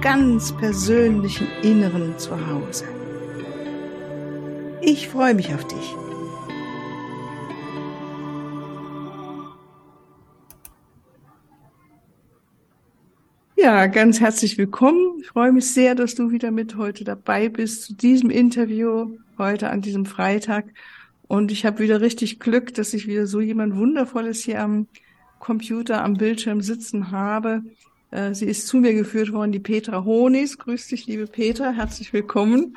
ganz persönlichen Inneren zu Hause. Ich freue mich auf dich. Ja, ganz herzlich willkommen. Ich freue mich sehr, dass du wieder mit heute dabei bist zu diesem Interview heute an diesem Freitag. Und ich habe wieder richtig Glück, dass ich wieder so jemand Wundervolles hier am Computer, am Bildschirm sitzen habe. Äh, sie ist zu mir geführt worden, die Petra Honis. Grüß dich, liebe Petra, herzlich willkommen.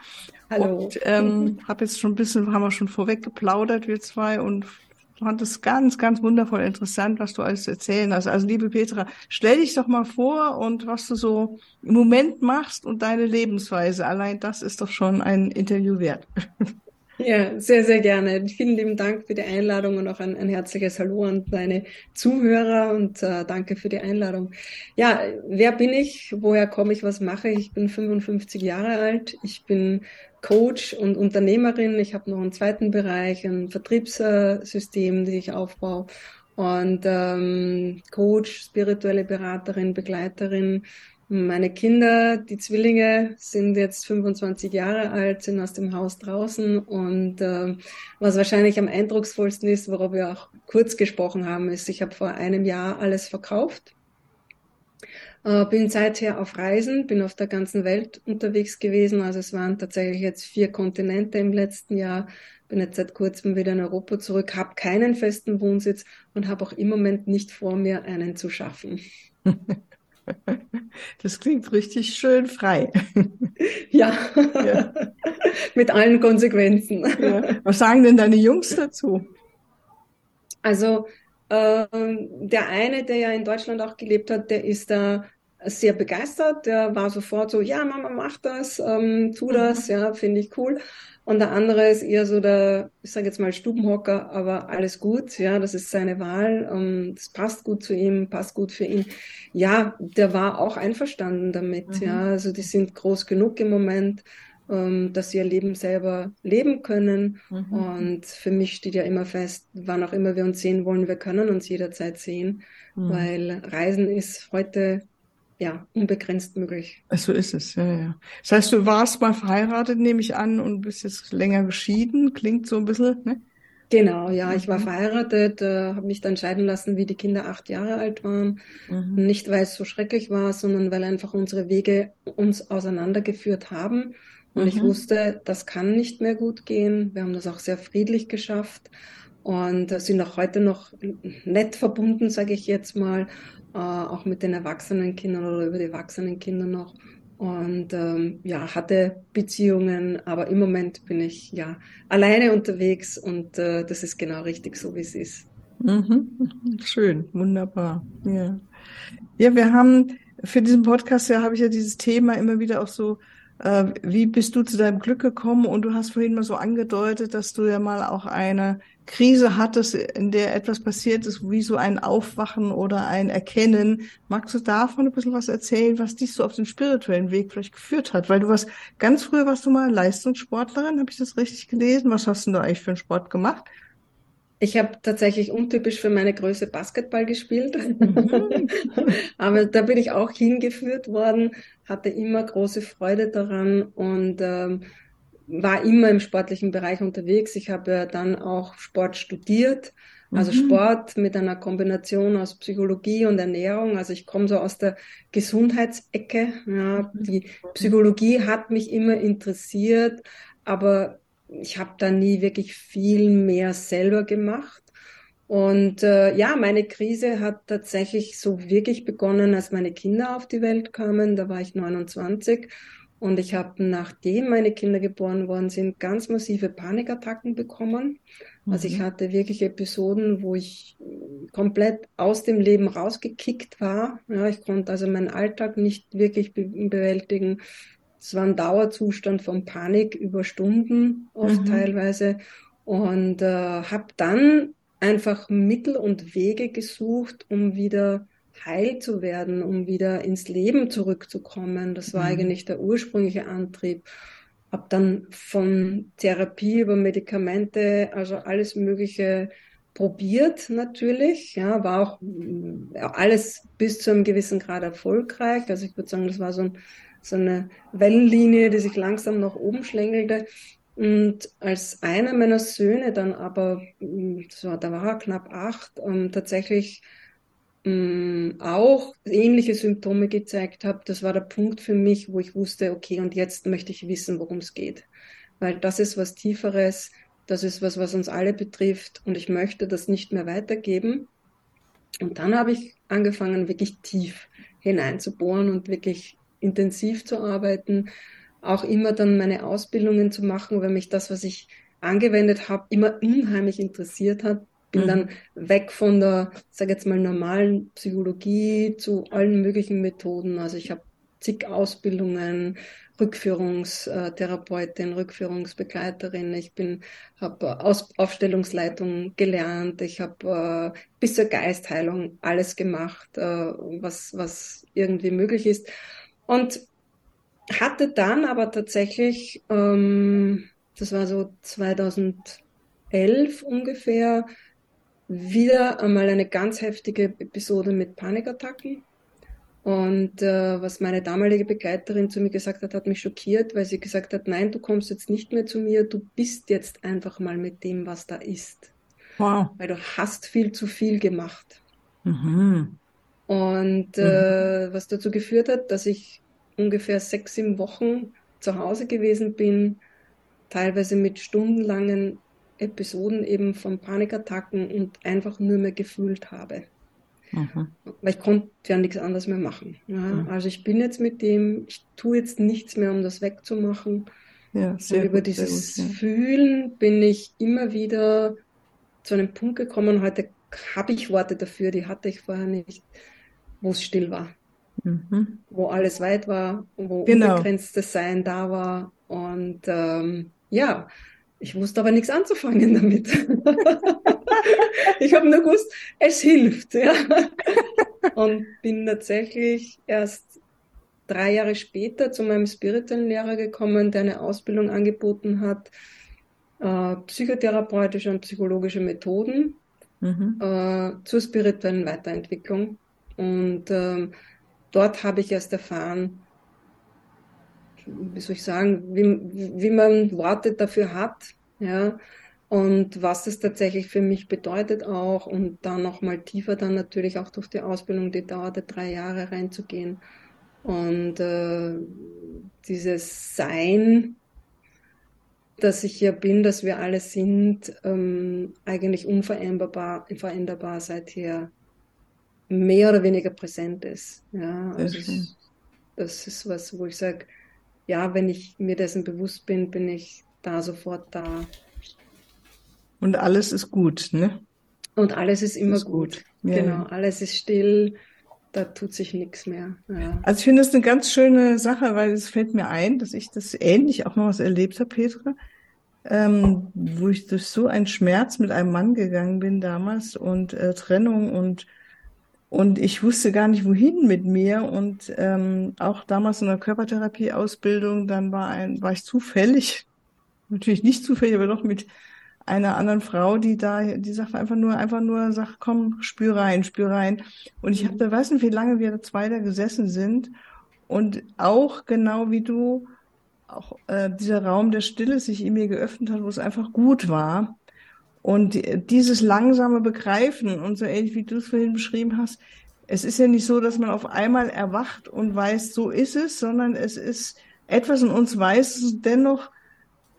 Hallo. Und ähm, habe jetzt schon ein bisschen, haben wir schon vorweg geplaudert, wir zwei, und fand es ganz, ganz wundervoll interessant, was du alles erzählen hast. Also liebe Petra, stell dich doch mal vor und was du so im Moment machst und deine Lebensweise. Allein das ist doch schon ein Interview wert. Ja, sehr, sehr gerne. Vielen lieben Dank für die Einladung und auch ein, ein herzliches Hallo an deine Zuhörer und äh, danke für die Einladung. Ja, wer bin ich? Woher komme ich? Was mache ich? Ich bin 55 Jahre alt. Ich bin Coach und Unternehmerin. Ich habe noch einen zweiten Bereich, ein Vertriebssystem, die ich aufbaue. Und ähm, Coach, spirituelle Beraterin, Begleiterin. Meine Kinder, die Zwillinge, sind jetzt 25 Jahre alt, sind aus dem Haus draußen. Und äh, was wahrscheinlich am eindrucksvollsten ist, worauf wir auch kurz gesprochen haben, ist, ich habe vor einem Jahr alles verkauft äh, bin seither auf Reisen, bin auf der ganzen Welt unterwegs gewesen. Also es waren tatsächlich jetzt vier Kontinente im letzten Jahr. Bin jetzt seit kurzem wieder in Europa zurück, habe keinen festen Wohnsitz und habe auch im Moment nicht vor mir, einen zu schaffen. Das klingt richtig schön frei. Ja, ja. mit allen Konsequenzen. Ja. Was sagen denn deine Jungs dazu? Also ähm, der eine, der ja in Deutschland auch gelebt hat, der ist da sehr begeistert. Der war sofort so, ja, Mama, mach das, ähm, tu das, mhm. ja, finde ich cool. Und der andere ist eher so der, ich sage jetzt mal Stubenhocker, aber alles gut, ja, das ist seine Wahl, ähm, das passt gut zu ihm, passt gut für ihn. Ja, der war auch einverstanden damit, mhm. ja, also die sind groß genug im Moment, ähm, dass sie ihr Leben selber leben können. Mhm. Und für mich steht ja immer fest, wann auch immer wir uns sehen wollen, wir können uns jederzeit sehen, mhm. weil Reisen ist heute ja, unbegrenzt möglich. So ist es, ja, ja. Das heißt, du warst mal verheiratet, nehme ich an, und bist jetzt länger geschieden, klingt so ein bisschen, ne? Genau, ja, ich war mhm. verheiratet, äh, habe mich dann scheiden lassen, wie die Kinder acht Jahre alt waren. Mhm. Nicht, weil es so schrecklich war, sondern weil einfach unsere Wege uns auseinandergeführt haben. Und mhm. ich wusste, das kann nicht mehr gut gehen. Wir haben das auch sehr friedlich geschafft und sind auch heute noch nett verbunden, sage ich jetzt mal äh, auch mit den erwachsenen Kindern oder über die erwachsenen Kinder noch. Und ähm, ja, hatte Beziehungen, aber im Moment bin ich ja alleine unterwegs und äh, das ist genau richtig so, wie es ist. Mhm. Schön, wunderbar. Ja. ja, wir haben für diesen Podcast ja habe ich ja dieses Thema immer wieder auch so wie bist du zu deinem Glück gekommen? Und du hast vorhin mal so angedeutet, dass du ja mal auch eine Krise hattest, in der etwas passiert ist, wie so ein Aufwachen oder ein Erkennen. Magst du davon ein bisschen was erzählen, was dich so auf den spirituellen Weg vielleicht geführt hat? Weil du warst, ganz früher warst du mal Leistungssportlerin, habe ich das richtig gelesen? Was hast du da eigentlich für einen Sport gemacht? Ich habe tatsächlich untypisch für meine Größe Basketball gespielt, mhm. aber da bin ich auch hingeführt worden, hatte immer große Freude daran und ähm, war immer im sportlichen Bereich unterwegs. Ich habe ja dann auch Sport studiert, also mhm. Sport mit einer Kombination aus Psychologie und Ernährung. Also ich komme so aus der Gesundheitsecke. Ja. Mhm. Die Psychologie hat mich immer interessiert, aber ich habe da nie wirklich viel mehr selber gemacht. Und äh, ja, meine Krise hat tatsächlich so wirklich begonnen, als meine Kinder auf die Welt kamen. Da war ich 29 und ich habe, nachdem meine Kinder geboren worden sind, ganz massive Panikattacken bekommen. Mhm. Also ich mhm. hatte wirklich Episoden, wo ich komplett aus dem Leben rausgekickt war. Ja, ich konnte also meinen Alltag nicht wirklich be bewältigen es war ein Dauerzustand von Panik über Stunden oft mhm. teilweise und äh, habe dann einfach Mittel und Wege gesucht, um wieder heil zu werden, um wieder ins Leben zurückzukommen. Das war mhm. eigentlich der ursprüngliche Antrieb. Hab dann von Therapie über Medikamente, also alles Mögliche probiert natürlich. Ja, war auch ja, alles bis zu einem gewissen Grad erfolgreich. Also ich würde sagen, das war so, ein, so eine Wellenlinie, die sich langsam nach oben schlängelte. Und als einer meiner Söhne dann aber, so, da war er knapp acht, ähm, tatsächlich ähm, auch ähnliche Symptome gezeigt hat, das war der Punkt für mich, wo ich wusste, okay, und jetzt möchte ich wissen, worum es geht. Weil das ist was Tieferes, das ist was, was uns alle betrifft und ich möchte das nicht mehr weitergeben. Und dann habe ich angefangen, wirklich tief hineinzubohren und wirklich intensiv zu arbeiten auch immer dann meine Ausbildungen zu machen, weil mich das, was ich angewendet habe, immer unheimlich interessiert hat. Bin mhm. dann weg von der, sag jetzt mal, normalen Psychologie zu allen möglichen Methoden. Also ich habe zig Ausbildungen, Rückführungstherapeutin, Rückführungsbegleiterin. Ich bin, habe Aufstellungsleitung gelernt. Ich habe äh, bis zur Geistheilung alles gemacht, äh, was was irgendwie möglich ist. Und hatte dann aber tatsächlich, ähm, das war so 2011 ungefähr, wieder einmal eine ganz heftige Episode mit Panikattacken. Und äh, was meine damalige Begleiterin zu mir gesagt hat, hat mich schockiert, weil sie gesagt hat, nein, du kommst jetzt nicht mehr zu mir, du bist jetzt einfach mal mit dem, was da ist. Wow. Weil du hast viel zu viel gemacht. Mhm. Und äh, mhm. was dazu geführt hat, dass ich ungefähr sechs, sieben Wochen zu Hause gewesen bin, teilweise mit stundenlangen Episoden eben von Panikattacken und einfach nur mehr gefühlt habe. Mhm. Weil ich konnte ja nichts anderes mehr machen. Ja. Mhm. Also ich bin jetzt mit dem, ich tue jetzt nichts mehr, um das wegzumachen. Ja, sehr über gut, dieses gut, ja. Fühlen bin ich immer wieder zu einem Punkt gekommen. Heute habe ich Worte dafür, die hatte ich vorher nicht, wo es still war. Mhm. Wo alles weit war, wo genau. unbegrenztes Sein da war. Und ähm, ja, ich wusste aber nichts anzufangen damit. ich habe nur gewusst, es hilft. Ja. Und bin tatsächlich erst drei Jahre später zu meinem spirituellen Lehrer gekommen, der eine Ausbildung angeboten hat, äh, psychotherapeutische und psychologische Methoden mhm. äh, zur spirituellen Weiterentwicklung. Und ähm, dort habe ich erst erfahren, wie soll ich sagen, wie, wie man Worte dafür hat, ja, und was es tatsächlich für mich bedeutet auch und dann nochmal tiefer dann natürlich auch durch die Ausbildung, die dauerte drei Jahre reinzugehen und äh, dieses Sein, dass ich hier bin, dass wir alle sind, ähm, eigentlich unveränderbar, veränderbar seither mehr oder weniger präsent ist. Ja, also es, das ist was, wo ich sage, ja, wenn ich mir dessen bewusst bin, bin ich da sofort da. Und alles ist gut, ne? Und alles ist immer ist gut. gut. Ja. Genau, alles ist still, da tut sich nichts mehr. Ja. Also ich finde das eine ganz schöne Sache, weil es fällt mir ein, dass ich das ähnlich auch noch was erlebt habe, Petra, ähm, wo ich durch so einen Schmerz mit einem Mann gegangen bin damals und äh, Trennung und und ich wusste gar nicht, wohin mit mir. Und ähm, auch damals in der Körpertherapieausbildung, dann war ein, war ich zufällig, natürlich nicht zufällig, aber doch mit einer anderen Frau, die da, die sagt einfach nur, einfach nur, sagt, komm, spür rein, spür rein. Und ich habe da weiß nicht, wie lange wir zwei da gesessen sind. Und auch genau wie du, auch äh, dieser Raum der Stille sich in mir geöffnet hat, wo es einfach gut war. Und dieses langsame Begreifen und so ähnlich wie du es vorhin beschrieben hast, es ist ja nicht so, dass man auf einmal erwacht und weiß, so ist es, sondern es ist etwas in uns weiß, dennoch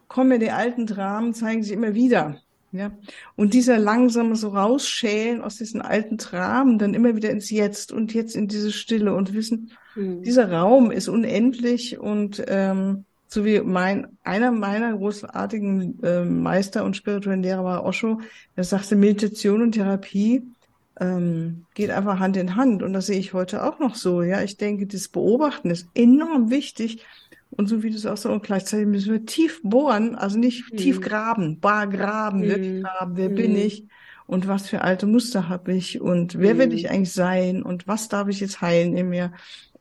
kommen ja die alten Dramen, zeigen sich immer wieder. Ja, und dieser langsame so rausschälen aus diesen alten Dramen, dann immer wieder ins Jetzt und jetzt in diese Stille und wissen, mhm. dieser Raum ist unendlich und ähm, so wie mein, einer meiner großartigen äh, Meister und spirituellen Lehrer war Osho, der sagte, Meditation und Therapie ähm, geht einfach Hand in Hand. Und das sehe ich heute auch noch so. Ja, ich denke, das Beobachten ist enorm wichtig, Und so wie du es auch so, und gleichzeitig müssen wir tief bohren, also nicht mhm. tief graben, bar graben, mhm. wirklich graben, wer mhm. bin ich und was für alte Muster habe ich und wer will ich mhm. eigentlich sein und was darf ich jetzt heilen in mir.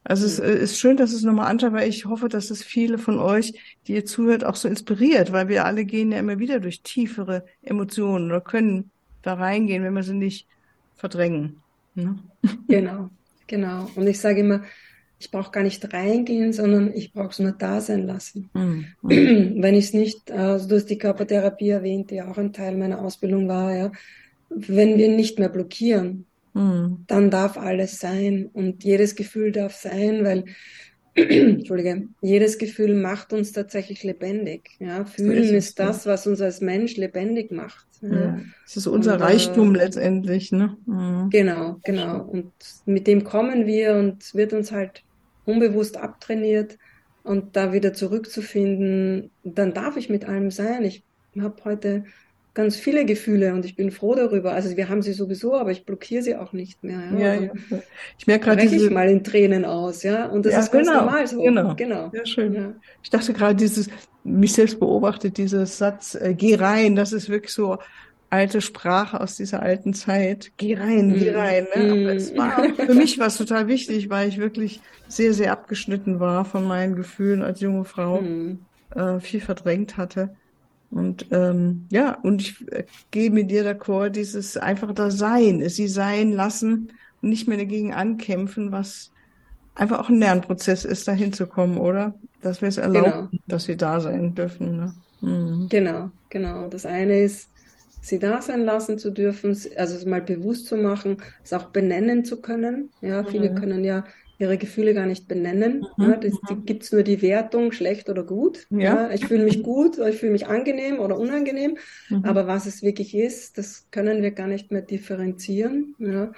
Also es ist schön, dass es nochmal anschaut, weil ich hoffe, dass es viele von euch, die ihr zuhört, auch so inspiriert, weil wir alle gehen ja immer wieder durch tiefere Emotionen oder können da reingehen, wenn wir sie nicht verdrängen. Ne? Genau, genau. Und ich sage immer, ich brauche gar nicht reingehen, sondern ich brauche es nur da sein lassen. Mhm. Wenn ich es nicht, also du hast die Körpertherapie erwähnt, die auch ein Teil meiner Ausbildung war, ja. Wenn wir nicht mehr blockieren, mhm. dann darf alles sein und jedes Gefühl darf sein, weil Entschuldige, jedes Gefühl macht uns tatsächlich lebendig. Ja, fühlen so ist, ist, das, was uns als Mensch lebendig macht. Ja. Das ist unser und, äh, Reichtum äh, letztendlich, ne? Mhm. Genau, genau. Und mit dem kommen wir und wird uns halt unbewusst abtrainiert und da wieder zurückzufinden, dann darf ich mit allem sein. Ich habe heute ganz viele Gefühle und ich bin froh darüber. Also wir haben sie sowieso, aber ich blockiere sie auch nicht mehr. Ja, ja, ja. Ich merke gerade diese... ich mal in Tränen aus, ja. Und das ja, ist ganz genau, normal so. Genau, genau. Ja, schön. Ja. Ich dachte gerade dieses, mich selbst beobachtet, dieses Satz, äh, geh rein, das ist wirklich so alte Sprache aus dieser alten Zeit. Geh rein, geh mhm. rein. Ne? Aber es war für mich was total wichtig, weil ich wirklich sehr, sehr abgeschnitten war von meinen Gefühlen als junge Frau, mhm. äh, viel verdrängt hatte. Und ähm, ja, und ich äh, gehe mit dir d'accord, dieses einfach da sein, sie sein lassen und nicht mehr dagegen ankämpfen, was einfach auch ein Lernprozess ist, da hinzukommen, oder? Dass wir es erlauben, genau. dass sie da sein dürfen. Ne? Mhm. Genau, genau. Das eine ist, sie da sein lassen zu dürfen, also es mal bewusst zu machen, es auch benennen zu können. Ja, viele mhm. können ja ihre Gefühle gar nicht benennen. Mhm. Ja, das, die gibt's nur die Wertung, schlecht oder gut. Ja. ja ich fühle mich gut, oder ich fühle mich angenehm oder unangenehm. Mhm. Aber was es wirklich ist, das können wir gar nicht mehr differenzieren. Ja.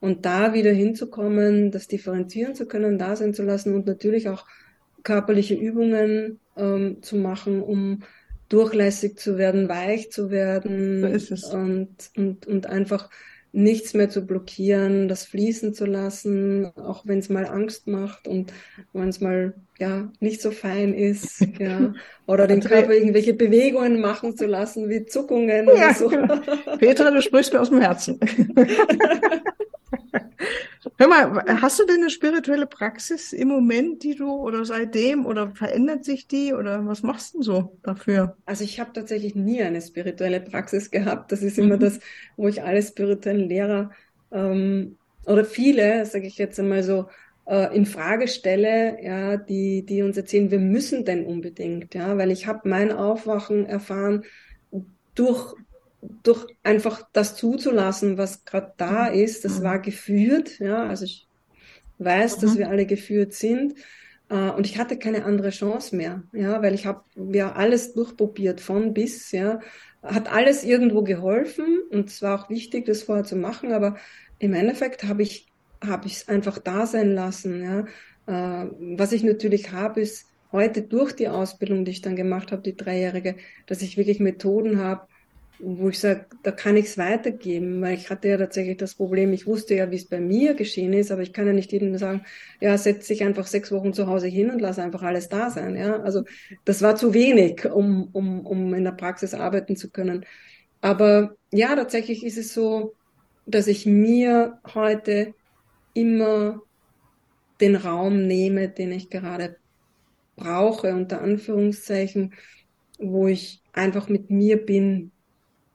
Und da wieder hinzukommen, das differenzieren zu können, da sein zu lassen und natürlich auch körperliche Übungen ähm, zu machen, um durchlässig zu werden, weich zu werden so und, und, und einfach nichts mehr zu blockieren, das fließen zu lassen, auch wenn es mal Angst macht und wenn es mal ja nicht so fein ist, ja, oder dem Körper irgendwelche Bewegungen machen zu lassen, wie Zuckungen ja, oder so. Genau. Petra, du sprichst mir aus dem Herzen. Hör mal, hast du denn eine spirituelle Praxis im Moment, die du oder seitdem oder verändert sich die oder was machst du so dafür? Also ich habe tatsächlich nie eine spirituelle Praxis gehabt. Das ist immer mhm. das, wo ich alle spirituellen Lehrer ähm, oder viele, sage ich jetzt einmal so, äh, in Frage stelle, ja, die, die uns erzählen, wir müssen denn unbedingt, ja, weil ich habe mein Aufwachen erfahren durch durch einfach das zuzulassen, was gerade da mhm. ist, das mhm. war geführt, ja, also ich weiß, mhm. dass wir alle geführt sind äh, und ich hatte keine andere Chance mehr, ja, weil ich habe ja alles durchprobiert von bis, ja, hat alles irgendwo geholfen und es war auch wichtig, das vorher zu machen, aber im Endeffekt habe ich habe ich es einfach da sein lassen, ja. Äh, was ich natürlich habe, ist heute durch die Ausbildung, die ich dann gemacht habe, die dreijährige, dass ich wirklich Methoden habe, wo ich sage, da kann ich es weitergeben, weil ich hatte ja tatsächlich das Problem, ich wusste ja, wie es bei mir geschehen ist, aber ich kann ja nicht jedem sagen, ja, setz dich einfach sechs Wochen zu Hause hin und lass einfach alles da sein. Ja, also das war zu wenig, um, um, um in der Praxis arbeiten zu können. Aber ja, tatsächlich ist es so, dass ich mir heute immer den Raum nehme, den ich gerade brauche, unter Anführungszeichen, wo ich einfach mit mir bin,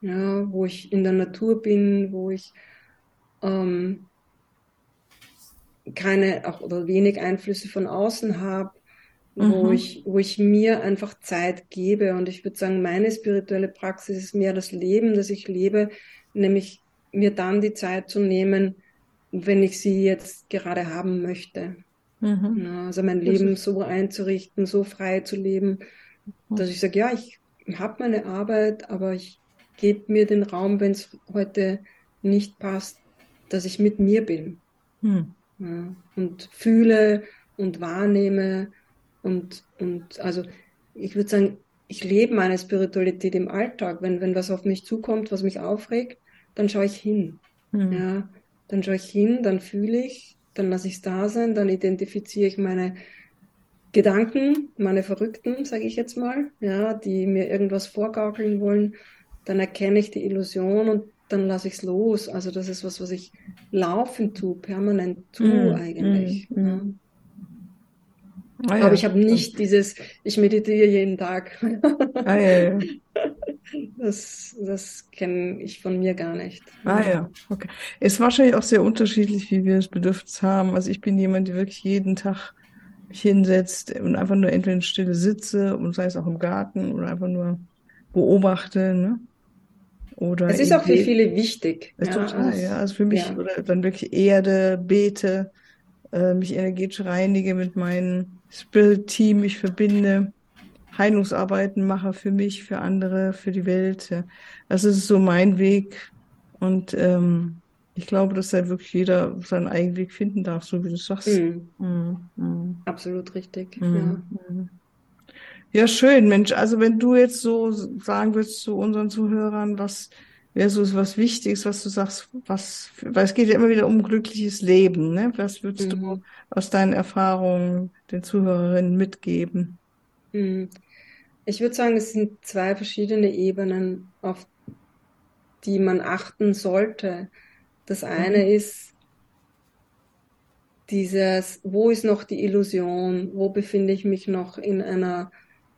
ja, wo ich in der Natur bin, wo ich ähm, keine auch oder wenig Einflüsse von außen habe, mhm. wo ich wo ich mir einfach Zeit gebe und ich würde sagen, meine spirituelle Praxis ist mehr das Leben, das ich lebe, nämlich mir dann die Zeit zu nehmen, wenn ich sie jetzt gerade haben möchte. Mhm. Ja, also mein Leben so einzurichten, so frei zu leben, dass ich sage, ja, ich habe meine Arbeit, aber ich gebt mir den Raum, wenn es heute nicht passt, dass ich mit mir bin. Hm. Ja, und fühle und wahrnehme und, und also ich würde sagen, ich lebe meine Spiritualität im Alltag. Wenn, wenn was auf mich zukommt, was mich aufregt, dann schaue ich hin. Hm. Ja, dann schaue ich hin, dann fühle ich, dann lasse ich es da sein, dann identifiziere ich meine Gedanken, meine Verrückten, sage ich jetzt mal, ja, die mir irgendwas vorgaukeln wollen, dann erkenne ich die Illusion und dann lasse ich es los. Also das ist was, was ich laufend tue, permanent tue mm, eigentlich. Mm, ja. Ah, ja, Aber ich habe nicht dieses, ich meditiere jeden Tag. Ah, ja, das das kenne ich von mir gar nicht. Ah ja, okay. Es ist wahrscheinlich auch sehr unterschiedlich, wie wir das Bedürfnis haben. Also ich bin jemand, der wirklich jeden Tag mich hinsetzt und einfach nur entweder in Stille sitze und sei es auch im Garten oder einfach nur beobachte. Ne? Oder es ist auch für viele wichtig. Ja, total, also, ja. Also für mich, ja. oder dann wirklich Erde, bete, äh, mich energetisch reinige mit meinem Spirit-Team, mich verbinde, Heilungsarbeiten mache für mich, für andere, für die Welt. Ja. Das ist so mein Weg. Und ähm, ich glaube, dass halt wirklich jeder seinen eigenen Weg finden darf, so wie du sagst. Mhm. Mhm. Mhm. Absolut richtig. Mhm. Ja. Mhm. ja, schön, Mensch. Also wenn du jetzt so sagen würdest zu unseren Zuhörern, was wäre so was Wichtiges, was du sagst, was, weil es geht ja immer wieder um glückliches Leben, ne? Was würdest du mhm. aus deinen Erfahrungen den Zuhörerinnen mitgeben? Ich würde sagen, es sind zwei verschiedene Ebenen, auf die man achten sollte. Das eine mhm. ist dieses, wo ist noch die Illusion? Wo befinde ich mich noch in einer,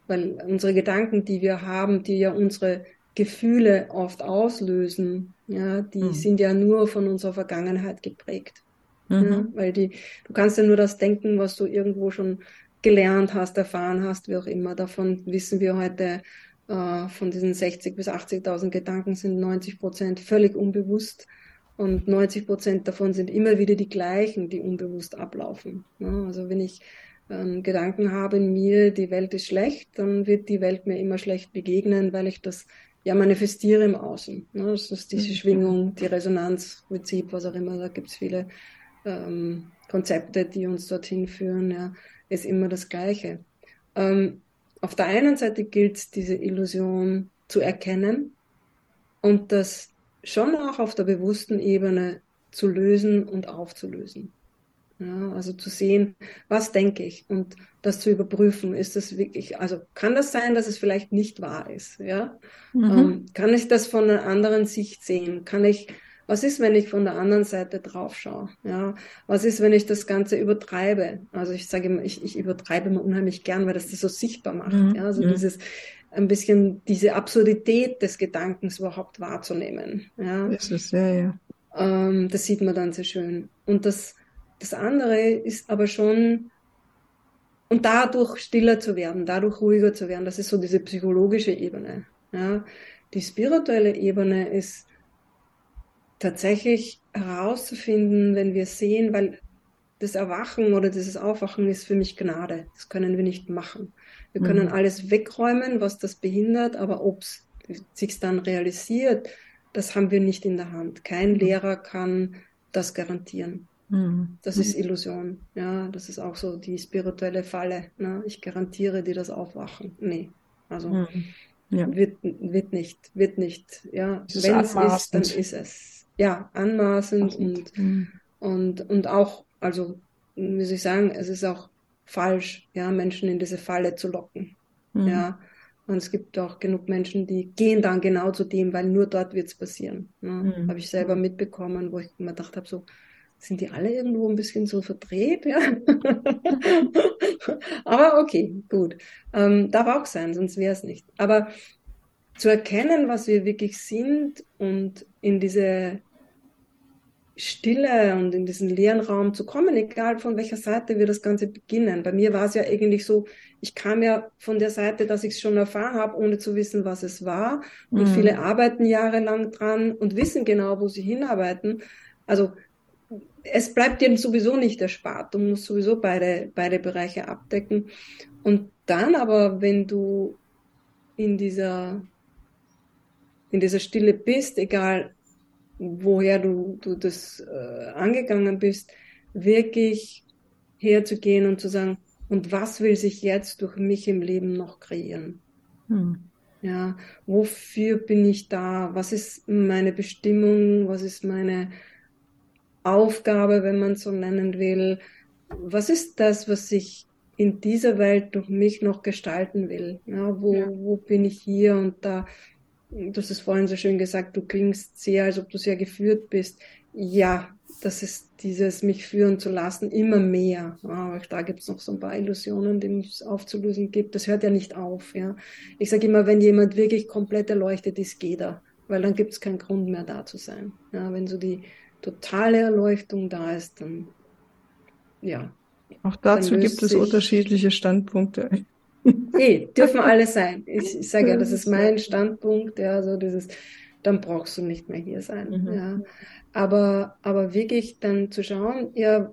weil unsere Gedanken, die wir haben, die ja unsere Gefühle oft auslösen, ja, die mhm. sind ja nur von unserer Vergangenheit geprägt. Mhm. Ja, weil die, du kannst ja nur das denken, was du irgendwo schon gelernt hast, erfahren hast, wie auch immer. Davon wissen wir heute, äh, von diesen 60 bis 80.000 Gedanken sind 90 Prozent völlig unbewusst. Und 90 Prozent davon sind immer wieder die gleichen, die unbewusst ablaufen. Also wenn ich ähm, Gedanken habe in mir, die Welt ist schlecht, dann wird die Welt mir immer schlecht begegnen, weil ich das ja manifestiere im Außen. Das ist diese mhm. Schwingung, die Resonanz, Prinzip, was auch immer. Da gibt es viele ähm, Konzepte, die uns dorthin führen. Ja, ist immer das Gleiche. Ähm, auf der einen Seite gilt es, diese Illusion zu erkennen und das schon auch auf der bewussten Ebene zu lösen und aufzulösen. Ja, also zu sehen, was denke ich und das zu überprüfen, ist das wirklich, also kann das sein, dass es vielleicht nicht wahr ist, ja? Mhm. Ähm, kann ich das von einer anderen Sicht sehen? Kann ich, was ist, wenn ich von der anderen Seite drauf schaue? Ja? Was ist, wenn ich das Ganze übertreibe? Also ich sage immer, ich, ich übertreibe immer unheimlich gern, weil das das so sichtbar macht. Mhm. Ja? Also mhm. dieses, ein bisschen diese Absurdität des Gedankens überhaupt wahrzunehmen. Ja. Das ist ja, ja. Ähm, das sieht man dann sehr schön. Und das, das andere ist aber schon, und dadurch stiller zu werden, dadurch ruhiger zu werden, das ist so diese psychologische Ebene. Ja. Die spirituelle Ebene ist tatsächlich herauszufinden, wenn wir sehen, weil das Erwachen oder dieses Aufwachen ist für mich Gnade. Das können wir nicht machen. Wir können mhm. alles wegräumen, was das behindert, aber ob es sich dann realisiert, das haben wir nicht in der Hand. Kein mhm. Lehrer kann das garantieren. Mhm. Das ist mhm. Illusion. Ja, das ist auch so die spirituelle Falle. Ne? Ich garantiere dir das Aufwachen. Nee, also mhm. ja. wird, wird nicht, wird nicht. Ja, wenn es ist, dann ist es. Ja, anmaßend und, mhm. und, und auch, also, soll ich sagen, es ist auch falsch, ja, Menschen in diese Falle zu locken. Ja. Und es gibt auch genug Menschen, die gehen dann genau zu dem, weil nur dort wird es passieren. Ne? Mhm. Habe ich selber mitbekommen, wo ich mir gedacht habe, so, sind die alle irgendwo ein bisschen so verdreht, ja. Aber okay, gut. Ähm, darf auch sein, sonst wäre es nicht. Aber zu erkennen, was wir wirklich sind und in diese Stille und in diesen leeren Raum zu kommen, egal von welcher Seite wir das Ganze beginnen. Bei mir war es ja eigentlich so, ich kam ja von der Seite, dass ich es schon erfahren habe, ohne zu wissen, was es war. Und mhm. viele arbeiten jahrelang dran und wissen genau, wo sie hinarbeiten. Also es bleibt dir sowieso nicht erspart. Du musst sowieso beide, beide Bereiche abdecken. Und dann aber, wenn du in dieser, in dieser Stille bist, egal woher du, du das äh, angegangen bist, wirklich herzugehen und zu sagen, und was will sich jetzt durch mich im Leben noch kreieren? Hm. Ja, wofür bin ich da? Was ist meine Bestimmung? Was ist meine Aufgabe, wenn man so nennen will? Was ist das, was ich in dieser Welt durch mich noch gestalten will. Ja, wo, ja. wo bin ich hier? Und da, du hast es vorhin so schön gesagt, du klingst sehr, als ob du sehr geführt bist. Ja, das ist dieses mich führen zu lassen, immer mehr. Aber da gibt es noch so ein paar Illusionen, die es aufzulösen gibt. Das hört ja nicht auf. Ja. Ich sage immer, wenn jemand wirklich komplett erleuchtet ist, geht er. Weil dann gibt es keinen Grund mehr da zu sein. Ja, wenn so die totale Erleuchtung da ist, dann ja, auch dazu gibt es unterschiedliche Standpunkte. Eh, dürfen alle sein. Ich, ich sage ja, das ist mein Standpunkt, ja, so dieses, dann brauchst du nicht mehr hier sein. Mhm. Ja. Aber, aber wirklich dann zu schauen, ja,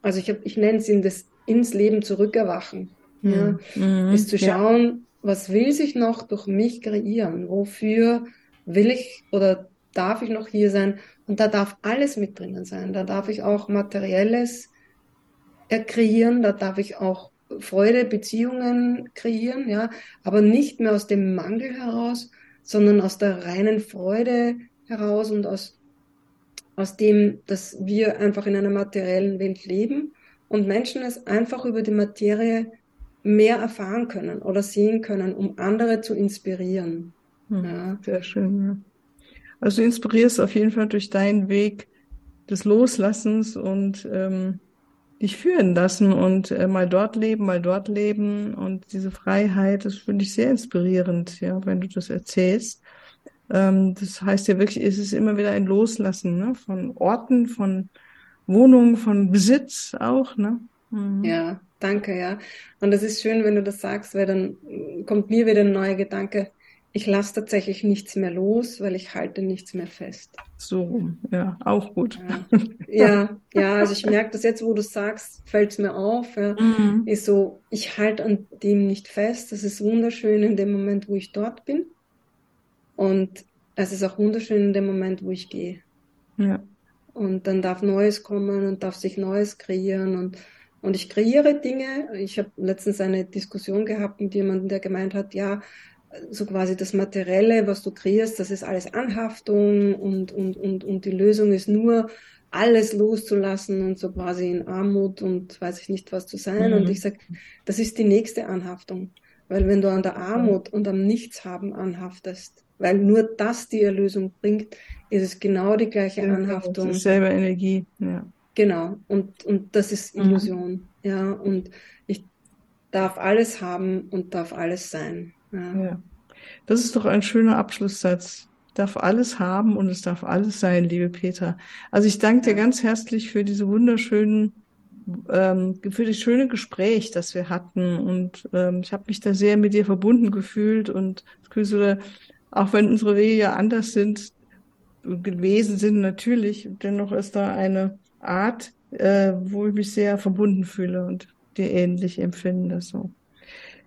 also ich, hab, ich nenne es in das ins Leben zurückerwachen. Ja, mhm. ist zu schauen, ja. was will sich noch durch mich kreieren? Wofür will ich oder darf ich noch hier sein? Und da darf alles mit drinnen sein. Da darf ich auch materielles kreieren, da darf ich auch Freude, Beziehungen kreieren, ja, aber nicht mehr aus dem Mangel heraus, sondern aus der reinen Freude heraus und aus, aus dem, dass wir einfach in einer materiellen Welt leben und Menschen es einfach über die Materie mehr erfahren können oder sehen können, um andere zu inspirieren. Hm, ja. Sehr schön. Ja. Also du inspirierst auf jeden Fall durch deinen Weg des Loslassens und ähm, dich führen lassen und äh, mal dort leben, mal dort leben und diese Freiheit, das finde ich sehr inspirierend, ja, wenn du das erzählst. Ähm, das heißt ja wirklich, es ist immer wieder ein Loslassen, ne, von Orten, von Wohnungen, von Besitz auch, ne. Mhm. Ja, danke, ja. Und das ist schön, wenn du das sagst, weil dann kommt mir wieder ein neuer Gedanke ich lasse tatsächlich nichts mehr los, weil ich halte nichts mehr fest. So, ja, auch gut. Ja, ja, also ich merke das jetzt, wo du sagst, fällt es mir auf. Ja, mhm. Ist so, ich halte an dem nicht fest. Das ist wunderschön in dem Moment, wo ich dort bin. Und es ist auch wunderschön in dem Moment, wo ich gehe. Ja. Und dann darf Neues kommen und darf sich Neues kreieren und und ich kreiere Dinge. Ich habe letztens eine Diskussion gehabt mit jemandem, der gemeint hat, ja, so quasi das Materielle, was du kreierst, das ist alles Anhaftung und, und, und, und die Lösung ist nur, alles loszulassen und so quasi in Armut und weiß ich nicht was zu sein. Mhm. Und ich sage, das ist die nächste Anhaftung. Weil wenn du an der Armut und am Nichtshaben anhaftest, weil nur das die Erlösung bringt, ist es genau die gleiche ja, Anhaftung. Das ist selber Energie, ja. Genau. Und, und das ist mhm. Illusion. Mhm. Ja. Und ich darf alles haben und darf alles sein. Ja. Das ist doch ein schöner Abschlusssatz. Darf alles haben und es darf alles sein, liebe Peter. Also ich danke dir ganz herzlich für diese wunderschönen, ähm, für das schöne Gespräch, das wir hatten. Und ähm, ich habe mich da sehr mit dir verbunden gefühlt und so, auch wenn unsere Wege ja anders sind, gewesen sind natürlich, dennoch ist da eine Art, äh, wo ich mich sehr verbunden fühle und dir ähnlich empfinde. So.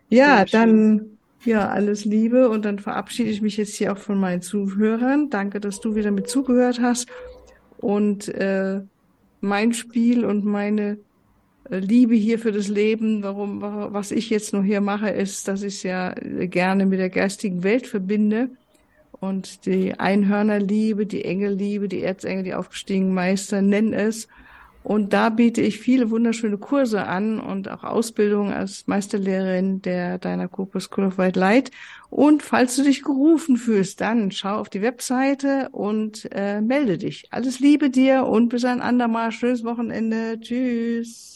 Ja, dann ja, alles Liebe und dann verabschiede ich mich jetzt hier auch von meinen Zuhörern. Danke, dass du wieder mit zugehört hast. Und äh, mein Spiel und meine äh, Liebe hier für das Leben, warum, was ich jetzt noch hier mache, ist, dass ich es ja gerne mit der geistigen Welt verbinde und die Einhörnerliebe, die Engelliebe, die Erzengel, die aufgestiegenen Meister nennen es. Und da biete ich viele wunderschöne Kurse an und auch Ausbildung als Meisterlehrerin der Deiner Cooper School of White Light. Und falls du dich gerufen fühlst, dann schau auf die Webseite und äh, melde dich. Alles Liebe dir und bis ein andermal. Schönes Wochenende. Tschüss.